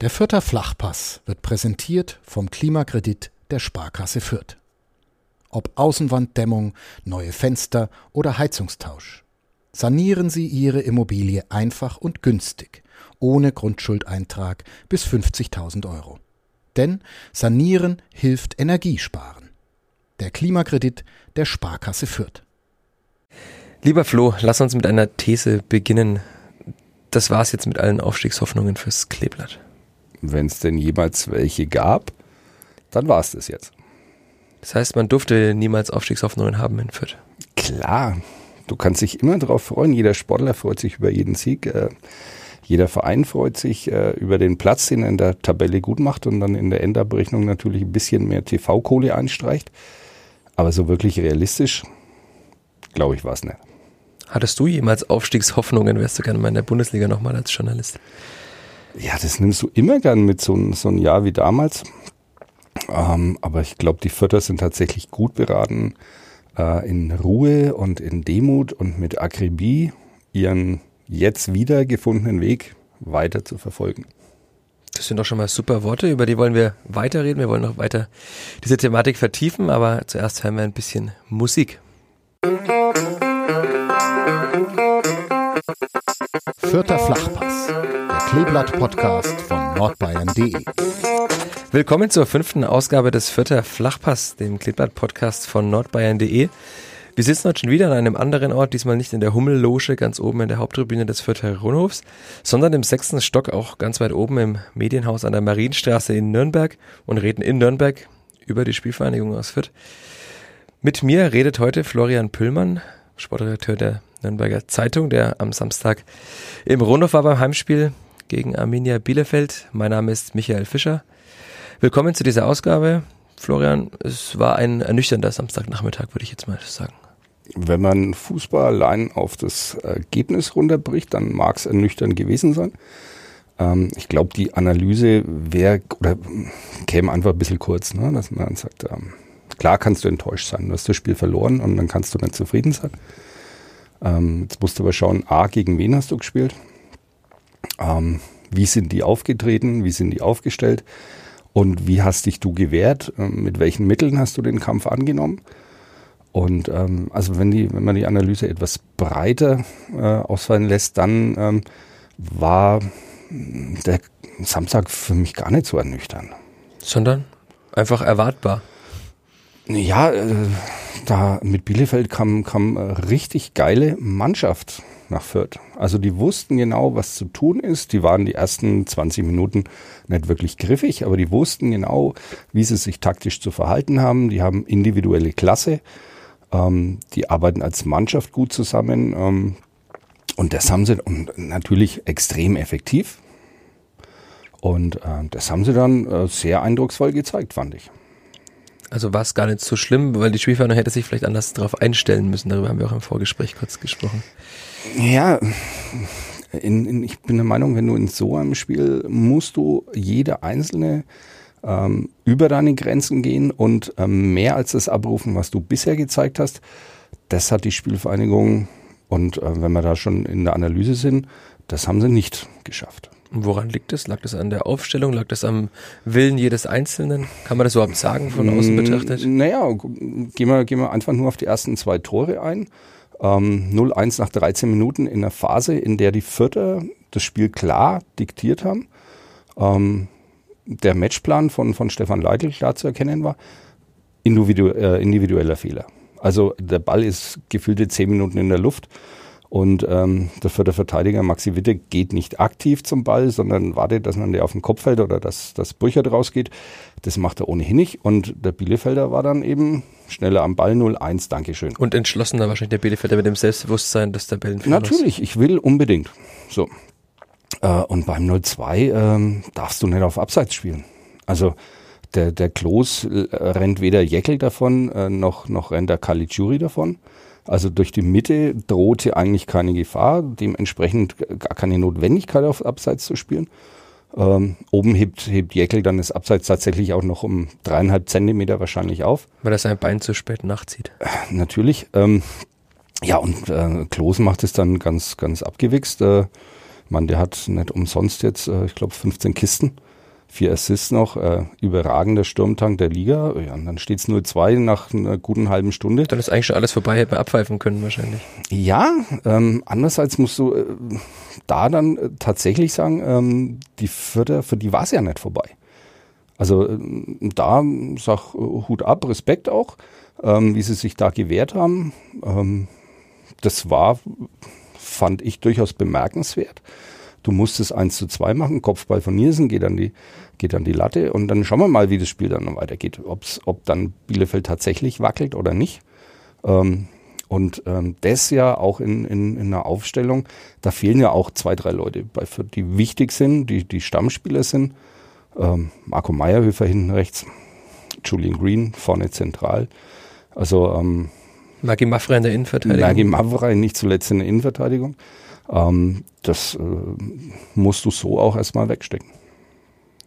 Der Fürther Flachpass wird präsentiert vom Klimakredit der Sparkasse Fürth. Ob Außenwanddämmung, neue Fenster oder Heizungstausch. Sanieren Sie Ihre Immobilie einfach und günstig, ohne Grundschuldeintrag bis 50.000 Euro. Denn Sanieren hilft Energiesparen. Der Klimakredit der Sparkasse Fürth. Lieber Flo, lass uns mit einer These beginnen. Das war's jetzt mit allen Aufstiegshoffnungen fürs Kleeblatt wenn es denn jemals welche gab, dann war es das jetzt. Das heißt, man durfte niemals Aufstiegshoffnungen haben in Fürth. Klar, du kannst dich immer darauf freuen. Jeder Sportler freut sich über jeden Sieg. Äh, jeder Verein freut sich äh, über den Platz, den er in der Tabelle gut macht und dann in der Endabrechnung natürlich ein bisschen mehr TV-Kohle einstreicht. Aber so wirklich realistisch, glaube ich, war es nicht. Hattest du jemals Aufstiegshoffnungen? Wärst du gerne mal in der Bundesliga nochmal als Journalist? Ja, das nimmst du immer gern mit, so, so ein Jahr wie damals. Ähm, aber ich glaube, die Förder sind tatsächlich gut beraten, äh, in Ruhe und in Demut und mit Akribie ihren jetzt wiedergefundenen Weg weiter zu verfolgen. Das sind doch schon mal super Worte, über die wollen wir weiterreden. Wir wollen noch weiter diese Thematik vertiefen, aber zuerst hören wir ein bisschen Musik. Vierter Flachpass, der Kleeblatt-Podcast von nordbayern.de. Willkommen zur fünften Ausgabe des Vierter Flachpass, dem Kleeblatt-Podcast von nordbayern.de. Wir sitzen heute schon wieder an einem anderen Ort, diesmal nicht in der Hummelloge ganz oben in der Haupttribüne des Vierter Rundhofs, sondern im sechsten Stock auch ganz weit oben im Medienhaus an der Marienstraße in Nürnberg und reden in Nürnberg über die Spielvereinigung aus Fürth. Mit mir redet heute Florian Püllmann, Sportredakteur der Nürnberger Zeitung, der am Samstag im Rundhof war beim Heimspiel gegen Arminia Bielefeld. Mein Name ist Michael Fischer. Willkommen zu dieser Ausgabe. Florian, es war ein ernüchternder Samstagnachmittag, würde ich jetzt mal sagen. Wenn man Fußball allein auf das Ergebnis runterbricht, dann mag es ernüchternd gewesen sein. Ähm, ich glaube, die Analyse wäre oder käme einfach ein bisschen kurz, ne? dass man sagt, ähm, klar kannst du enttäuscht sein, du hast das Spiel verloren und dann kannst du nicht zufrieden sein. Ähm, jetzt musst du aber schauen, A, gegen wen hast du gespielt? Ähm, wie sind die aufgetreten? Wie sind die aufgestellt? Und wie hast dich du gewehrt? Ähm, mit welchen Mitteln hast du den Kampf angenommen? Und ähm, also wenn, die, wenn man die Analyse etwas breiter äh, ausfallen lässt, dann ähm, war der Samstag für mich gar nicht so ernüchternd. Sondern einfach erwartbar. Ja, äh, da mit Bielefeld kam, kam richtig geile Mannschaft nach Fürth. Also die wussten genau, was zu tun ist. Die waren die ersten 20 Minuten nicht wirklich griffig, aber die wussten genau, wie sie sich taktisch zu verhalten haben. Die haben individuelle Klasse. Ähm, die arbeiten als Mannschaft gut zusammen. Ähm, und das haben sie und natürlich extrem effektiv. Und äh, das haben sie dann äh, sehr eindrucksvoll gezeigt, fand ich. Also war es gar nicht so schlimm, weil die Spielverhandlung hätte sich vielleicht anders darauf einstellen müssen. Darüber haben wir auch im Vorgespräch kurz gesprochen. Ja, in, in, ich bin der Meinung, wenn du in so einem Spiel musst du jede einzelne ähm, über deine Grenzen gehen und ähm, mehr als das abrufen, was du bisher gezeigt hast. Das hat die Spielvereinigung und äh, wenn wir da schon in der Analyse sind, das haben sie nicht geschafft. Woran liegt es? Lag das an der Aufstellung? Lag das am Willen jedes Einzelnen? Kann man das überhaupt sagen, von außen betrachtet? Naja, gehen wir, gehen wir einfach nur auf die ersten zwei Tore ein. Ähm, 0-1 nach 13 Minuten in der Phase, in der die Vierter das Spiel klar diktiert haben. Ähm, der Matchplan von, von Stefan Leitl klar zu erkennen war. Individu äh, individueller Fehler. Also der Ball ist gefühlte 10 Minuten in der Luft und ähm, der vierte Verteidiger Maxi Witte geht nicht aktiv zum Ball, sondern wartet, dass man der auf den Kopf fällt oder dass das Burchard rausgeht. Das macht er ohnehin nicht. Und der Bielefelder war dann eben schneller am Ball 0-1, Dankeschön. Und entschlossener wahrscheinlich der Bielefelder mit dem Selbstbewusstsein, dass der Bällen Natürlich, ich will unbedingt. So. Äh, und beim 0-2 ähm, darfst du nicht auf Abseits spielen. Also der, der Klos äh, rennt weder Jeckel davon, äh, noch, noch rennt der Caligiuri davon. Also durch die Mitte drohte eigentlich keine Gefahr, dementsprechend gar keine Notwendigkeit auf Abseits zu spielen. Ähm, oben hebt, hebt Jäckel dann das Abseits tatsächlich auch noch um dreieinhalb Zentimeter wahrscheinlich auf. Weil er sein Bein zu spät nachzieht. Äh, natürlich. Ähm, ja, und äh, Klos macht es dann ganz, ganz abgewichst. Äh, man, der hat nicht umsonst jetzt, äh, ich glaube, 15 Kisten. Vier Assists noch, äh, überragender Sturmtank der Liga. Ja, und dann steht es 0-2 nach einer guten halben Stunde. Dann ist eigentlich schon alles vorbei, hätte man abpfeifen können wahrscheinlich. Ja, ähm, andererseits musst du äh, da dann äh, tatsächlich sagen, ähm, die Vierter, für die war es ja nicht vorbei. Also äh, da sag äh, Hut ab, Respekt auch, ähm, wie sie sich da gewehrt haben. Ähm, das war, fand ich durchaus bemerkenswert. Du musst es 1 zu 2 machen, Kopfball von Nielsen geht an die, geht an die Latte und dann schauen wir mal, wie das Spiel dann weitergeht. Ob's, ob dann Bielefeld tatsächlich wackelt oder nicht. Ähm, und ähm, das ja auch in, in, in einer Aufstellung, da fehlen ja auch zwei, drei Leute, die wichtig sind, die, die Stammspieler sind. Ähm, Marco Meyerhöfer hinten rechts, Julian Green vorne zentral. Also ähm, Maggi Maffrey in der Innenverteidigung. Maggi Maffrey nicht zuletzt in der Innenverteidigung. Ähm, das äh, musst du so auch erstmal wegstecken.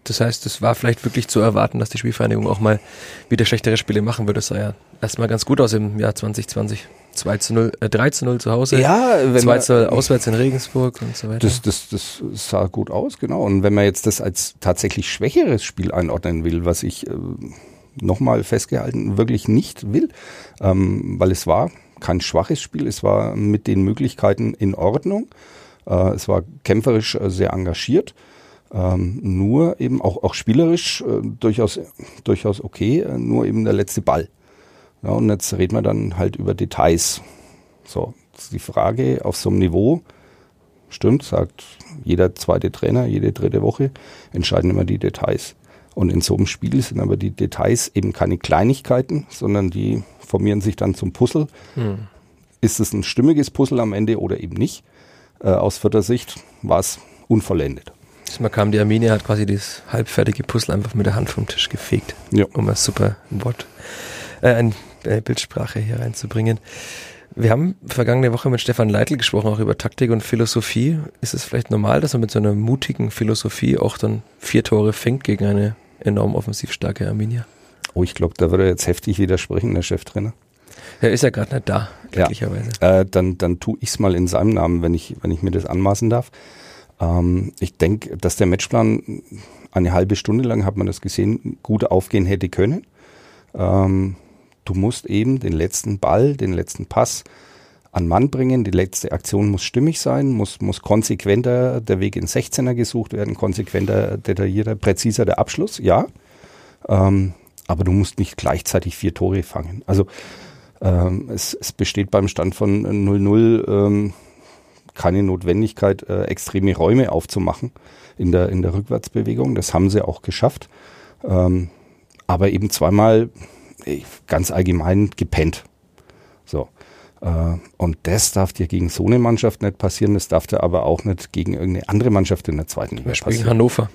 Das heißt, es war vielleicht wirklich zu erwarten, dass die Spielvereinigung auch mal wieder schlechtere Spiele machen würde. Das sah ja erstmal ganz gut aus im Jahr 2020. 2 zu 0, äh, 3 zu 0 zu Hause, ja, wenn 2 zu 0 auswärts in Regensburg und so weiter. Das, das, das sah gut aus, genau. Und wenn man jetzt das als tatsächlich schwächeres Spiel einordnen will, was ich äh, nochmal festgehalten wirklich nicht will, ähm, weil es war kein schwaches Spiel, es war mit den Möglichkeiten in Ordnung. Äh, es war kämpferisch äh, sehr engagiert. Ähm, nur eben auch, auch spielerisch äh, durchaus, durchaus okay, äh, nur eben der letzte Ball. Ja, und jetzt reden wir dann halt über Details. So, die Frage auf so einem Niveau, stimmt, sagt jeder zweite Trainer, jede dritte Woche, entscheiden immer die Details. Und in so einem Spiel sind aber die Details eben keine Kleinigkeiten, sondern die formieren sich dann zum Puzzle. Hm. Ist es ein stimmiges Puzzle am Ende oder eben nicht? Äh, aus vierter Sicht war es unvollendet. Man kam, die Arminia hat quasi das halbfertige Puzzle einfach mit der Hand vom Tisch gefegt, ja. um ein super Wort, äh, eine äh, Bildsprache hier reinzubringen. Wir haben vergangene Woche mit Stefan Leitl gesprochen, auch über Taktik und Philosophie. Ist es vielleicht normal, dass man mit so einer mutigen Philosophie auch dann vier Tore fängt gegen eine enorm offensiv starke Arminia? Oh, ich glaube, da würde er jetzt heftig widersprechen, der Cheftrainer. Er ist ja gerade nicht da, glücklicherweise. Ja, äh, dann, dann tue ich es mal in seinem Namen, wenn ich, wenn ich mir das anmaßen darf. Ähm, ich denke, dass der Matchplan eine halbe Stunde lang, hat man das gesehen, gut aufgehen hätte können. Ähm, du musst eben den letzten Ball, den letzten Pass an Mann bringen. Die letzte Aktion muss stimmig sein, muss, muss konsequenter der Weg in 16er gesucht werden, konsequenter, detaillierter, präziser der Abschluss, ja. Ähm, aber du musst nicht gleichzeitig vier Tore fangen. Also ähm, es, es, besteht beim Stand von 0-0 ähm, keine Notwendigkeit, äh, extreme Räume aufzumachen in der, in der Rückwärtsbewegung. Das haben sie auch geschafft. Ähm, aber eben zweimal äh, ganz allgemein gepennt. So. Äh, und das darf dir gegen so eine Mannschaft nicht passieren. Das darf dir aber auch nicht gegen irgendeine andere Mannschaft in der zweiten Liga passieren. Gegen Hannover.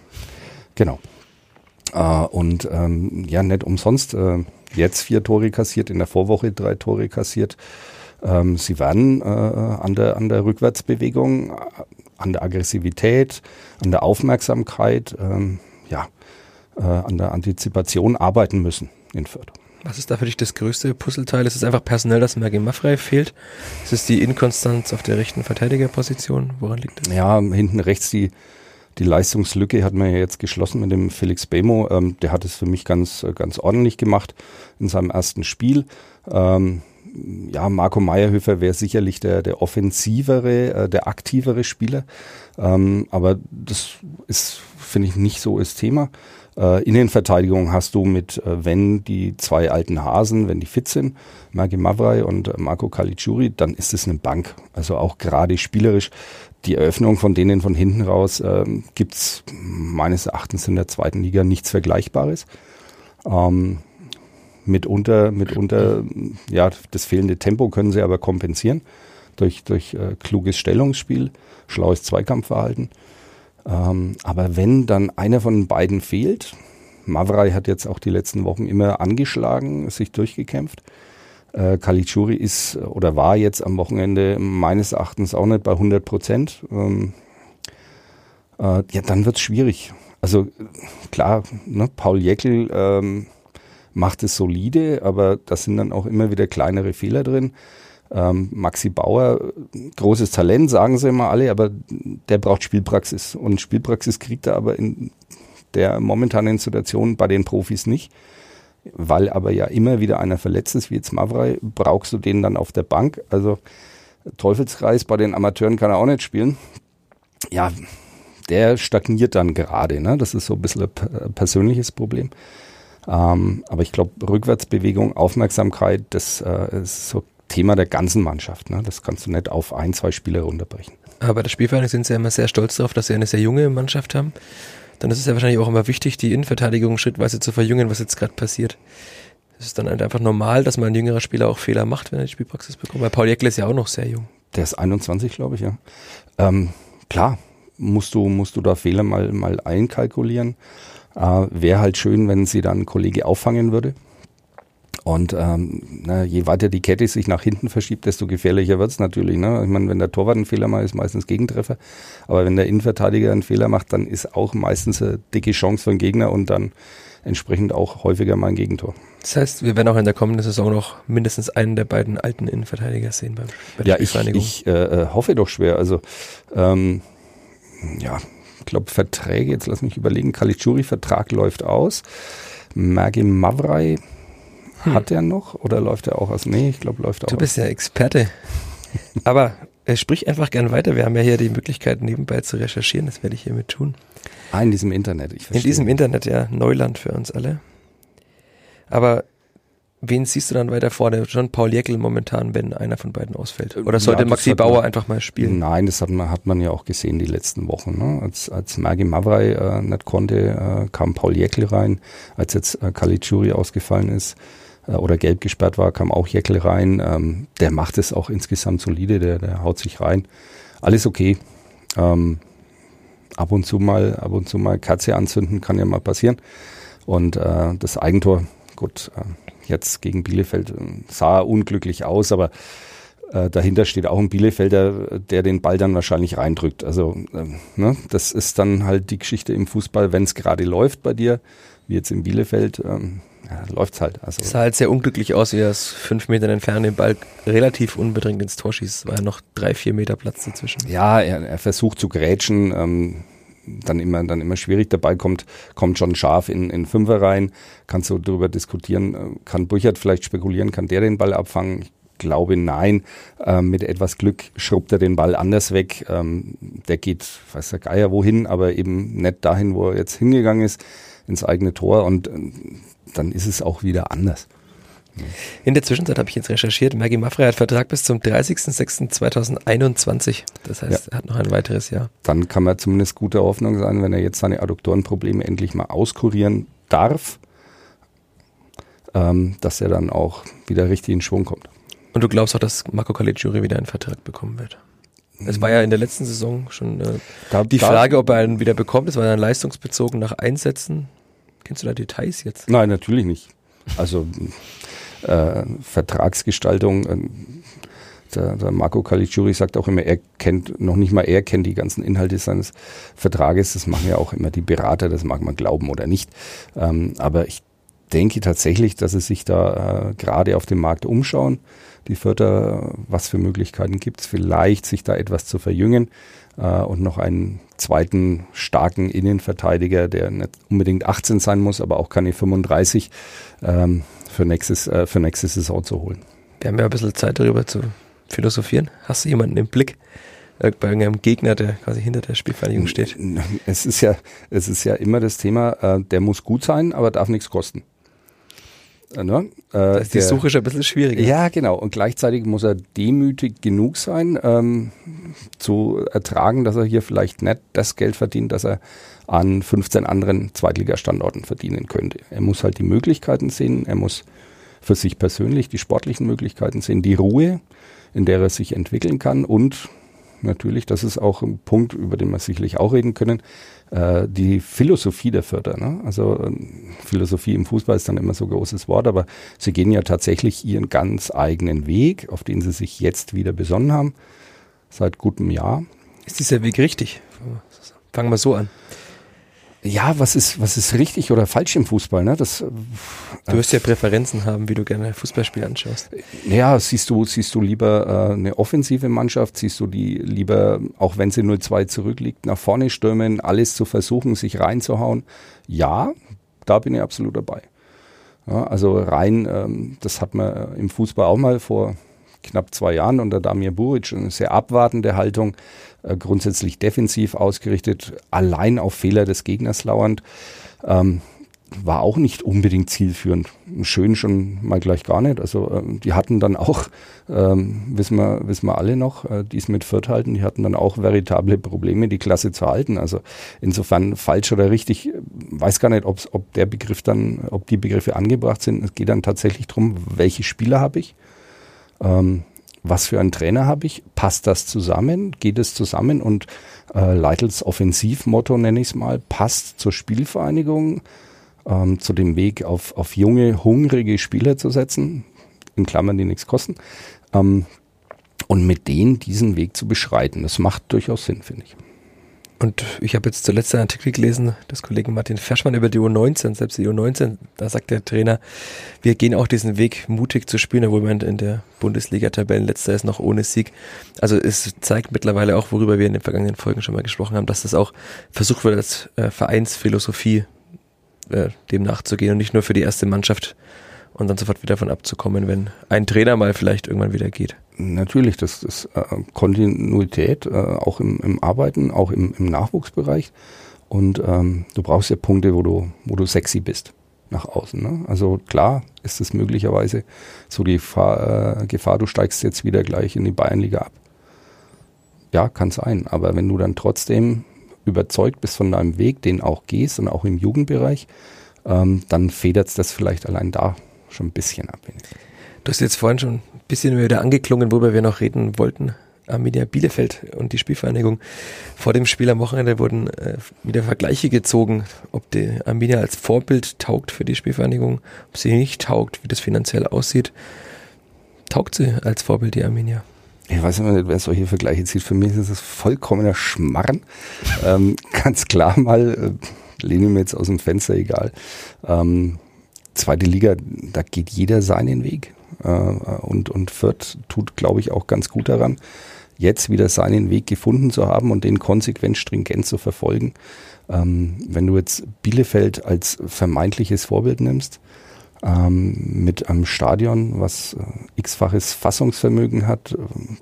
Genau. Äh, und ähm, ja, nicht umsonst. Äh, jetzt vier Tore kassiert, in der Vorwoche drei Tore kassiert. Ähm, sie werden äh, an, der, an der Rückwärtsbewegung, äh, an der Aggressivität, an der Aufmerksamkeit, ähm, ja, äh, an der Antizipation arbeiten müssen in Fürth. Was ist da für dich das größte Puzzleteil? Ist es einfach personell, dass Mergi Maffrey fehlt? Ist es die Inkonstanz auf der rechten Verteidigerposition? Woran liegt das? Ja, hinten rechts die, die Leistungslücke hat man ja jetzt geschlossen mit dem Felix Bemo. Ähm, der hat es für mich ganz, ganz ordentlich gemacht in seinem ersten Spiel. Ähm, ja, Marco Meyerhöfer wäre sicherlich der, der offensivere, äh, der aktivere Spieler. Ähm, aber das ist, finde ich, nicht so das Thema. Äh, Innenverteidigung hast du mit, äh, wenn die zwei alten Hasen, wenn die fit sind, Maggi Mavrai und äh, Marco Caligiuri, dann ist es eine Bank. Also auch gerade spielerisch. Die Eröffnung von denen von hinten raus äh, gibt meines Erachtens in der zweiten Liga nichts Vergleichbares. Ähm, mitunter, mitunter, ja, das fehlende Tempo können sie aber kompensieren durch, durch äh, kluges Stellungsspiel, schlaues Zweikampfverhalten. Ähm, aber wenn dann einer von beiden fehlt, Mavrai hat jetzt auch die letzten Wochen immer angeschlagen, sich durchgekämpft. Äh, Kalichuri ist oder war jetzt am Wochenende meines Erachtens auch nicht bei 100 Prozent. Ähm, äh, ja, dann wird's schwierig. Also klar, ne, Paul Jäckel ähm, macht es solide, aber da sind dann auch immer wieder kleinere Fehler drin. Ähm, Maxi Bauer, großes Talent, sagen sie immer alle, aber der braucht Spielpraxis. Und Spielpraxis kriegt er aber in der momentanen Situation bei den Profis nicht. Weil aber ja immer wieder einer verletzt ist, wie jetzt Mavrei, brauchst du den dann auf der Bank. Also Teufelskreis bei den Amateuren kann er auch nicht spielen. Ja, der stagniert dann gerade. Ne? Das ist so ein bisschen ein persönliches Problem. Ähm, aber ich glaube, Rückwärtsbewegung, Aufmerksamkeit, das äh, ist so Thema der ganzen Mannschaft. Ne? Das kannst du nicht auf ein, zwei Spiele runterbrechen. Aber bei der Spielvereinigung sind sie ja immer sehr stolz darauf, dass sie eine sehr junge Mannschaft haben. Dann ist es ja wahrscheinlich auch immer wichtig, die Innenverteidigung schrittweise zu verjüngen, was jetzt gerade passiert. Es ist dann halt einfach normal, dass man ein jüngerer Spieler auch Fehler macht, wenn er die Spielpraxis bekommt. Weil Paul Jäckle ist ja auch noch sehr jung. Der ist 21, glaube ich, ja. Ähm, klar, musst du, musst du da Fehler mal, mal einkalkulieren. Äh, Wäre halt schön, wenn sie dann ein Kollege auffangen würde. Und ähm, na, je weiter die Kette sich nach hinten verschiebt, desto gefährlicher wird's natürlich. Ne? Ich meine, wenn der Torwart einen Fehler macht, ist meistens Gegentreffer. Aber wenn der Innenverteidiger einen Fehler macht, dann ist auch meistens eine dicke Chance für den Gegner und dann entsprechend auch häufiger mal ein Gegentor. Das heißt, wir werden auch in der kommenden Saison noch mindestens einen der beiden alten Innenverteidiger sehen beim, bei der Ja, ich, ich äh, äh, hoffe doch schwer. Also ähm, ja, ich glaube Verträge, jetzt lass mich überlegen, Kalitschuri-Vertrag läuft aus. Magi Mavrai hm. hat er noch oder läuft er auch aus? Nee, ich glaube läuft auch Du bist ja Experte. Aber äh, sprich einfach gern weiter. Wir haben ja hier die Möglichkeit nebenbei zu recherchieren. Das werde ich hiermit tun. Ah, in diesem Internet. Ich verstehe. In diesem Internet, ja. Neuland für uns alle. Aber wen siehst du dann weiter vorne? Schon Paul Jäckel momentan, wenn einer von beiden ausfällt? Oder sollte ja, Maxi Bauer man, einfach mal spielen? Nein, das hat man, hat man ja auch gesehen die letzten Wochen. Ne? Als, als Magi Mavrai äh, nicht konnte, äh, kam Paul Jäckel rein. Als jetzt äh, Caligiuri ausgefallen ist äh, oder gelb gesperrt war, kam auch Jäckel rein. Ähm, der macht es auch insgesamt solide, der, der haut sich rein. Alles okay. Ähm, ab und zu mal, ab und zu mal Katze anzünden, kann ja mal passieren. Und äh, das Eigentor, gut, äh, jetzt gegen Bielefeld äh, sah unglücklich aus, aber äh, dahinter steht auch ein Bielefelder, der den Ball dann wahrscheinlich reindrückt. Also äh, ne, das ist dann halt die Geschichte im Fußball, wenn es gerade läuft bei dir, wie jetzt in Bielefeld, ähm, ja, läuft's halt. Also es sah halt sehr unglücklich aus, wie er aus fünf Metern entfernt den Ball relativ unbedingt ins Tor schießt. Es war ja noch drei, vier Meter Platz dazwischen. Ja, er, er versucht zu grätschen, ähm, dann immer, dann immer schwierig. Der Ball kommt, kommt schon scharf in, in Fünfer rein. Kannst du darüber diskutieren, kann Burchard vielleicht spekulieren, kann der den Ball abfangen? Ich glaube nein. Ähm, mit etwas Glück schrubbt er den Ball anders weg. Ähm, der geht, weiß der Geier wohin, aber eben nicht dahin, wo er jetzt hingegangen ist, ins eigene Tor. Und äh, dann ist es auch wieder anders. In der Zwischenzeit habe ich jetzt recherchiert, Maggie Maffrey hat Vertrag bis zum 30.06.2021. Das heißt, ja. er hat noch ein weiteres Jahr. Dann kann man zumindest gute Hoffnung sein, wenn er jetzt seine Adduktorenprobleme endlich mal auskurieren darf, ähm, dass er dann auch wieder richtig in Schwung kommt. Und du glaubst auch, dass Marco Caligiuri wieder einen Vertrag bekommen wird? Es war ja in der letzten Saison schon äh, da, die Frage, ob er einen wieder bekommt. Es war dann leistungsbezogen nach Einsätzen. Kennst du da Details jetzt? Nein, natürlich nicht. Also äh, Vertragsgestaltung, äh, der, der Marco Caligiuri sagt auch immer, er kennt, noch nicht mal er kennt die ganzen Inhalte seines Vertrages. Das machen ja auch immer die Berater, das mag man glauben oder nicht. Ähm, aber ich denke tatsächlich, dass sie sich da äh, gerade auf dem Markt umschauen, die Förder, was für Möglichkeiten gibt es, vielleicht sich da etwas zu verjüngen äh, und noch einen zweiten starken Innenverteidiger, der nicht unbedingt 18 sein muss, aber auch keine 35 ähm, für, nächstes, äh, für nächste Saison zu holen. Wir haben ja ein bisschen Zeit darüber zu philosophieren. Hast du jemanden im Blick? Äh, bei irgendeinem Gegner, der quasi hinter der Spielvereinigung steht. Es ist ja, es ist ja immer das Thema, äh, der muss gut sein, aber darf nichts kosten. Äh, ne? Äh, ist die Suche schon ein bisschen schwieriger. Ja, genau. Und gleichzeitig muss er demütig genug sein, ähm, zu ertragen, dass er hier vielleicht nicht das Geld verdient, das er an 15 anderen Zweitligastandorten verdienen könnte. Er muss halt die Möglichkeiten sehen, er muss für sich persönlich die sportlichen Möglichkeiten sehen, die Ruhe, in der er sich entwickeln kann und natürlich, das ist auch ein Punkt, über den wir sicherlich auch reden können, äh, die Philosophie der Förder. Ne? Also äh, Philosophie im Fußball ist dann immer so ein großes Wort, aber sie gehen ja tatsächlich ihren ganz eigenen Weg, auf den sie sich jetzt wieder besonnen haben, seit gutem Jahr. Ist dieser Weg richtig? Fangen wir so an. Ja, was ist, was ist richtig oder falsch im Fußball? Ne? Das, du wirst ja Präferenzen haben, wie du gerne Fußballspiel anschaust. Ja, siehst du, siehst du lieber äh, eine offensive Mannschaft, siehst du die lieber, auch wenn sie 0-2 zurückliegt, nach vorne stürmen, alles zu versuchen, sich reinzuhauen. Ja, da bin ich absolut dabei. Ja, also rein, ähm, das hat man im Fußball auch mal vor knapp zwei Jahren unter Damir Buric eine sehr abwartende Haltung, äh, grundsätzlich defensiv ausgerichtet, allein auf Fehler des Gegners lauernd. Ähm, war auch nicht unbedingt zielführend. Schön schon mal gleich gar nicht. Also ähm, die hatten dann auch, ähm, wissen, wir, wissen wir alle noch, äh, die es mit Fürth halten, die hatten dann auch veritable Probleme, die Klasse zu halten. Also insofern falsch oder richtig, weiß gar nicht, ob der Begriff dann, ob die Begriffe angebracht sind. Es geht dann tatsächlich darum, welche Spieler habe ich, ähm, was für einen Trainer habe ich, passt das zusammen, geht es zusammen und äh, Leitels Offensivmotto nenne ich es mal, passt zur Spielvereinigung, ähm, zu dem Weg auf, auf junge, hungrige Spieler zu setzen, in Klammern, die nichts kosten, ähm, und mit denen diesen Weg zu beschreiten. Das macht durchaus Sinn, finde ich. Und ich habe jetzt zuletzt einen Artikel gelesen des Kollegen Martin Ferschmann über die U19, selbst die U19, da sagt der Trainer, wir gehen auch diesen Weg, mutig zu spielen, obwohl man in der Bundesliga-Tabellenletzter ist, noch ohne Sieg. Also es zeigt mittlerweile auch, worüber wir in den vergangenen Folgen schon mal gesprochen haben, dass das auch versucht wird, als äh, Vereinsphilosophie äh, dem nachzugehen und nicht nur für die erste Mannschaft und dann sofort wieder davon abzukommen, wenn ein Trainer mal vielleicht irgendwann wieder geht. Natürlich, das ist äh, Kontinuität, äh, auch im, im Arbeiten, auch im, im Nachwuchsbereich. Und ähm, du brauchst ja Punkte, wo du, wo du sexy bist nach außen. Ne? Also klar ist es möglicherweise so die Gefahr, äh, Gefahr, du steigst jetzt wieder gleich in die Bayernliga ab. Ja, kann sein. Aber wenn du dann trotzdem überzeugt bist von deinem Weg, den auch gehst und auch im Jugendbereich, ähm, dann federt es das vielleicht allein da schon ein bisschen ab. Du hast jetzt vorhin schon ein bisschen wieder angeklungen, worüber wir noch reden wollten. Arminia Bielefeld und die Spielvereinigung. Vor dem Spiel am Wochenende wurden äh, wieder Vergleiche gezogen, ob die Arminia als Vorbild taugt für die Spielvereinigung, ob sie nicht taugt, wie das finanziell aussieht. Taugt sie als Vorbild die Arminia? Ich weiß nicht, wer solche Vergleiche zieht. Für mich ist das vollkommener Schmarren. ähm, ganz klar mal, äh, lehne ich mir jetzt aus dem Fenster, egal. Ähm, zweite Liga, da geht jeder seinen Weg. Äh, und, und Fürth tut, glaube ich, auch ganz gut daran, jetzt wieder seinen Weg gefunden zu haben und den konsequent stringent zu verfolgen. Ähm, wenn du jetzt Bielefeld als vermeintliches Vorbild nimmst, ähm, mit einem Stadion, was äh, x-faches Fassungsvermögen hat, äh,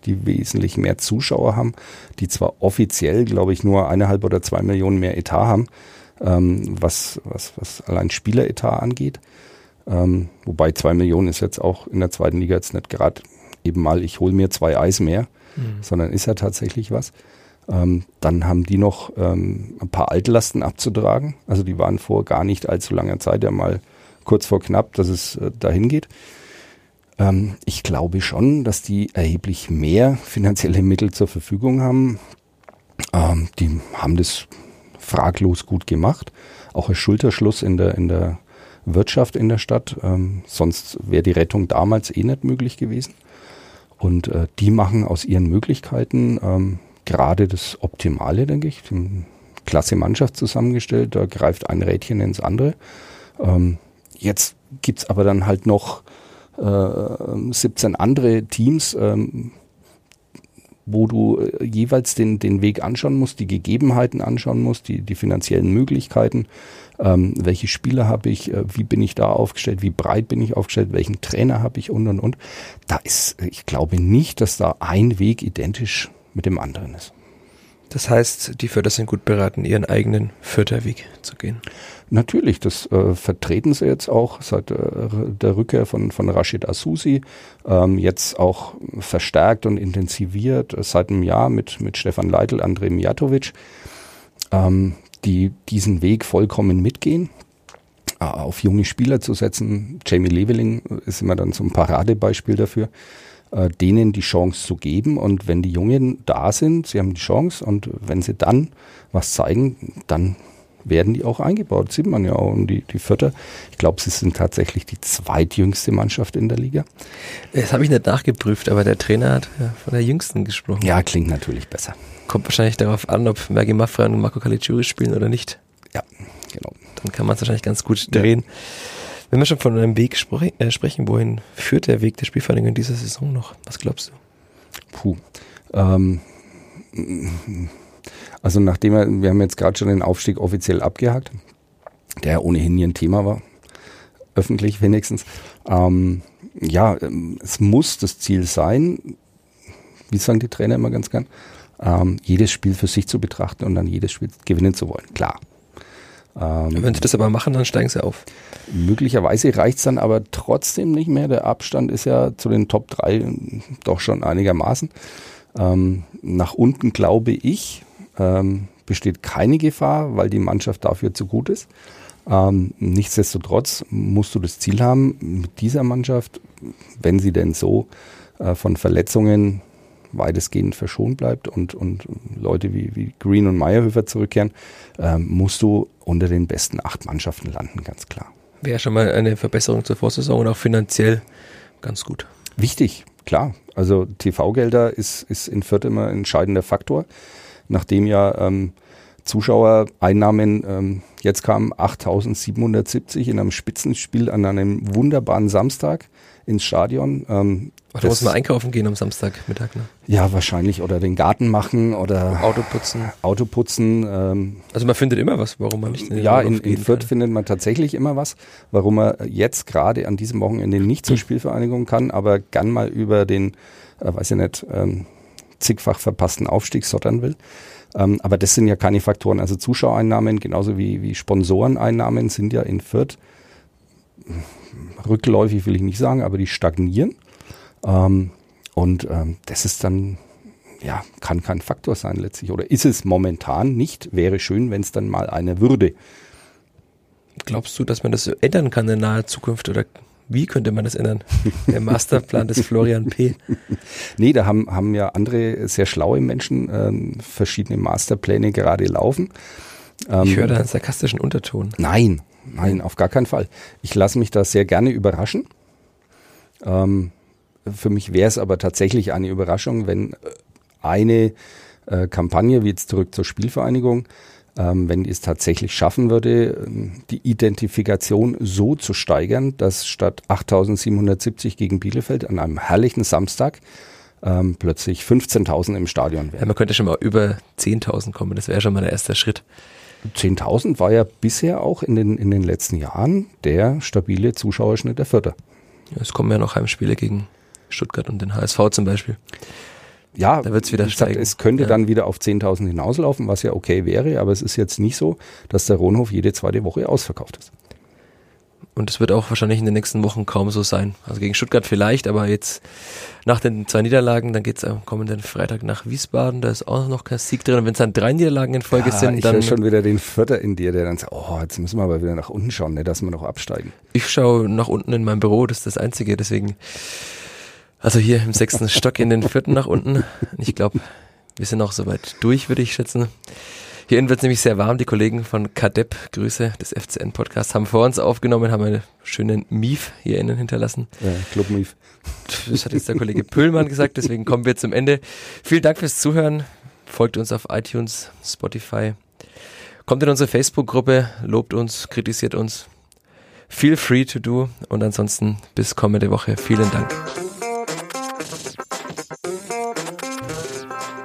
die wesentlich mehr Zuschauer haben, die zwar offiziell, glaube ich, nur eineinhalb oder zwei Millionen mehr Etat haben, ähm, was, was, was allein Spieleretat angeht. Ähm, wobei zwei Millionen ist jetzt auch in der zweiten Liga jetzt nicht gerade eben mal, ich hole mir zwei Eis mehr, mhm. sondern ist ja tatsächlich was. Ähm, dann haben die noch ähm, ein paar Altlasten abzutragen. Also die waren vor gar nicht allzu langer Zeit ja mal kurz vor knapp, dass es äh, dahin geht. Ähm, ich glaube schon, dass die erheblich mehr finanzielle Mittel zur Verfügung haben. Ähm, die haben das fraglos gut gemacht. Auch als Schulterschluss in der, in der Wirtschaft in der Stadt. Ähm, sonst wäre die Rettung damals eh nicht möglich gewesen. Und äh, die machen aus ihren Möglichkeiten ähm, gerade das Optimale, denke ich. Klasse Mannschaft zusammengestellt, da greift ein Rädchen ins andere. Ähm, jetzt gibt's aber dann halt noch äh, 17 andere Teams, ähm, wo du äh, jeweils den, den Weg anschauen musst, die Gegebenheiten anschauen musst, die, die finanziellen Möglichkeiten, ähm, welche Spieler habe ich, äh, wie bin ich da aufgestellt, wie breit bin ich aufgestellt, welchen Trainer habe ich und und und. Da ist, ich glaube nicht, dass da ein Weg identisch mit dem anderen ist. Das heißt, die Förder sind gut beraten, ihren eigenen Förderweg zu gehen. Natürlich, das äh, vertreten sie jetzt auch seit äh, der Rückkehr von, von Rashid Asusi, ähm, jetzt auch verstärkt und intensiviert äh, seit einem Jahr mit, mit Stefan Leitl, Andrej Mijatovic, ähm, die diesen Weg vollkommen mitgehen äh, auf junge Spieler zu setzen. Jamie Leveling ist immer dann so ein Paradebeispiel dafür, äh, denen die Chance zu geben. Und wenn die Jungen da sind, sie haben die Chance und wenn sie dann was zeigen, dann werden die auch eingebaut. Das sieht man ja auch. Und die, die Vierter, ich glaube, sie sind tatsächlich die zweitjüngste Mannschaft in der Liga. Das habe ich nicht nachgeprüft, aber der Trainer hat ja von der jüngsten gesprochen. Ja, klingt natürlich besser. Kommt wahrscheinlich darauf an, ob Mergi Maffra und Marco Caligiuri spielen oder nicht. Ja, genau. Dann kann man es wahrscheinlich ganz gut drehen. Ja. Wenn wir schon von einem Weg spre äh, sprechen, wohin führt der Weg der Spielvereinigung in dieser Saison noch? Was glaubst du? Puh. Ähm, also nachdem wir, wir haben jetzt gerade schon den Aufstieg offiziell abgehakt, der ohnehin nie ein Thema war, öffentlich wenigstens. Ähm, ja, es muss das Ziel sein, wie sagen die Trainer immer ganz gern, ähm, jedes Spiel für sich zu betrachten und dann jedes Spiel gewinnen zu wollen. Klar. Ähm, Wenn sie das aber machen, dann steigen sie auf. Möglicherweise reicht es dann aber trotzdem nicht mehr. Der Abstand ist ja zu den Top 3 doch schon einigermaßen. Ähm, nach unten glaube ich, ähm, besteht keine Gefahr, weil die Mannschaft dafür zu gut ist. Ähm, nichtsdestotrotz musst du das Ziel haben, mit dieser Mannschaft, wenn sie denn so äh, von Verletzungen weitestgehend verschont bleibt und, und Leute wie, wie Green und Meyerhöfer zurückkehren, ähm, musst du unter den besten acht Mannschaften landen, ganz klar. Wäre schon mal eine Verbesserung zur Vorsaison und auch finanziell ganz gut. Wichtig, klar. Also TV-Gelder ist, ist in Fürth immer ein entscheidender Faktor, nachdem ja ähm, Zuschauereinnahmen ähm, jetzt kamen 8.770 in einem Spitzenspiel an einem wunderbaren Samstag ins Stadion. Ähm, Ach, da muss man einkaufen gehen am Samstagmittag, ne? Ja, wahrscheinlich. Oder den Garten machen oder Auto putzen. Auto putzen. Ähm, also man findet immer was, warum man nicht in Ja, in, in Fürth kann. findet man tatsächlich immer was, warum man jetzt gerade an diesem Wochenende nicht zur Spielvereinigung kann, aber gern mal über den, äh, weiß ich nicht, ähm, zigfach verpassten Aufstieg sottern will. Ähm, aber das sind ja keine Faktoren. Also Zuschauereinnahmen genauso wie, wie Sponsoreneinnahmen sind ja in Fürth rückläufig, will ich nicht sagen, aber die stagnieren. Ähm, und ähm, das ist dann, ja, kann kein Faktor sein letztlich. Oder ist es momentan nicht? Wäre schön, wenn es dann mal eine würde. Glaubst du, dass man das ändern kann in naher Zukunft oder wie könnte man das ändern? Der Masterplan des Florian P. Nee, da haben, haben ja andere sehr schlaue Menschen ähm, verschiedene Masterpläne gerade laufen. Ähm, ich höre da einen sarkastischen Unterton. Nein, nein, auf gar keinen Fall. Ich lasse mich da sehr gerne überraschen. Ähm, für mich wäre es aber tatsächlich eine Überraschung, wenn äh, eine äh, Kampagne, wie jetzt zurück zur Spielvereinigung, ähm, wenn die es tatsächlich schaffen würde, die Identifikation so zu steigern, dass statt 8770 gegen Bielefeld an einem herrlichen Samstag ähm, plötzlich 15.000 im Stadion wären. Ja, man könnte schon mal über 10.000 kommen, das wäre schon mal der erste Schritt. 10.000 war ja bisher auch in den, in den letzten Jahren der stabile Zuschauerschnitt der Vierter. Ja, es kommen ja noch Heimspiele gegen Stuttgart und den HSV zum Beispiel ja, da wird's wieder steigen. es könnte ja. dann wieder auf 10.000 hinauslaufen, was ja okay wäre, aber es ist jetzt nicht so, dass der Rohnhof jede zweite Woche ausverkauft ist. Und es wird auch wahrscheinlich in den nächsten Wochen kaum so sein. Also gegen Stuttgart vielleicht, aber jetzt nach den zwei Niederlagen, dann geht's am kommenden Freitag nach Wiesbaden, da ist auch noch kein Sieg drin. Und wenn es dann drei Niederlagen in Folge ja, sind, ich dann. Ich schon wieder den Vierter in dir, der dann sagt, oh, jetzt müssen wir aber wieder nach unten schauen, ne, dass wir noch absteigen. Ich schaue nach unten in meinem Büro, das ist das Einzige, deswegen also hier im sechsten Stock in den vierten nach unten. Ich glaube, wir sind auch soweit durch, würde ich schätzen. Hier innen wird es nämlich sehr warm. Die Kollegen von Kadep, Grüße des FCN-Podcasts, haben vor uns aufgenommen, haben einen schönen Mief hier innen hinterlassen. Ja, Club Mief. Das hat jetzt der Kollege Püllmann gesagt, deswegen kommen wir zum Ende. Vielen Dank fürs Zuhören. Folgt uns auf iTunes, Spotify. Kommt in unsere Facebook-Gruppe, lobt uns, kritisiert uns. Feel free to do. Und ansonsten bis kommende Woche. Vielen Dank.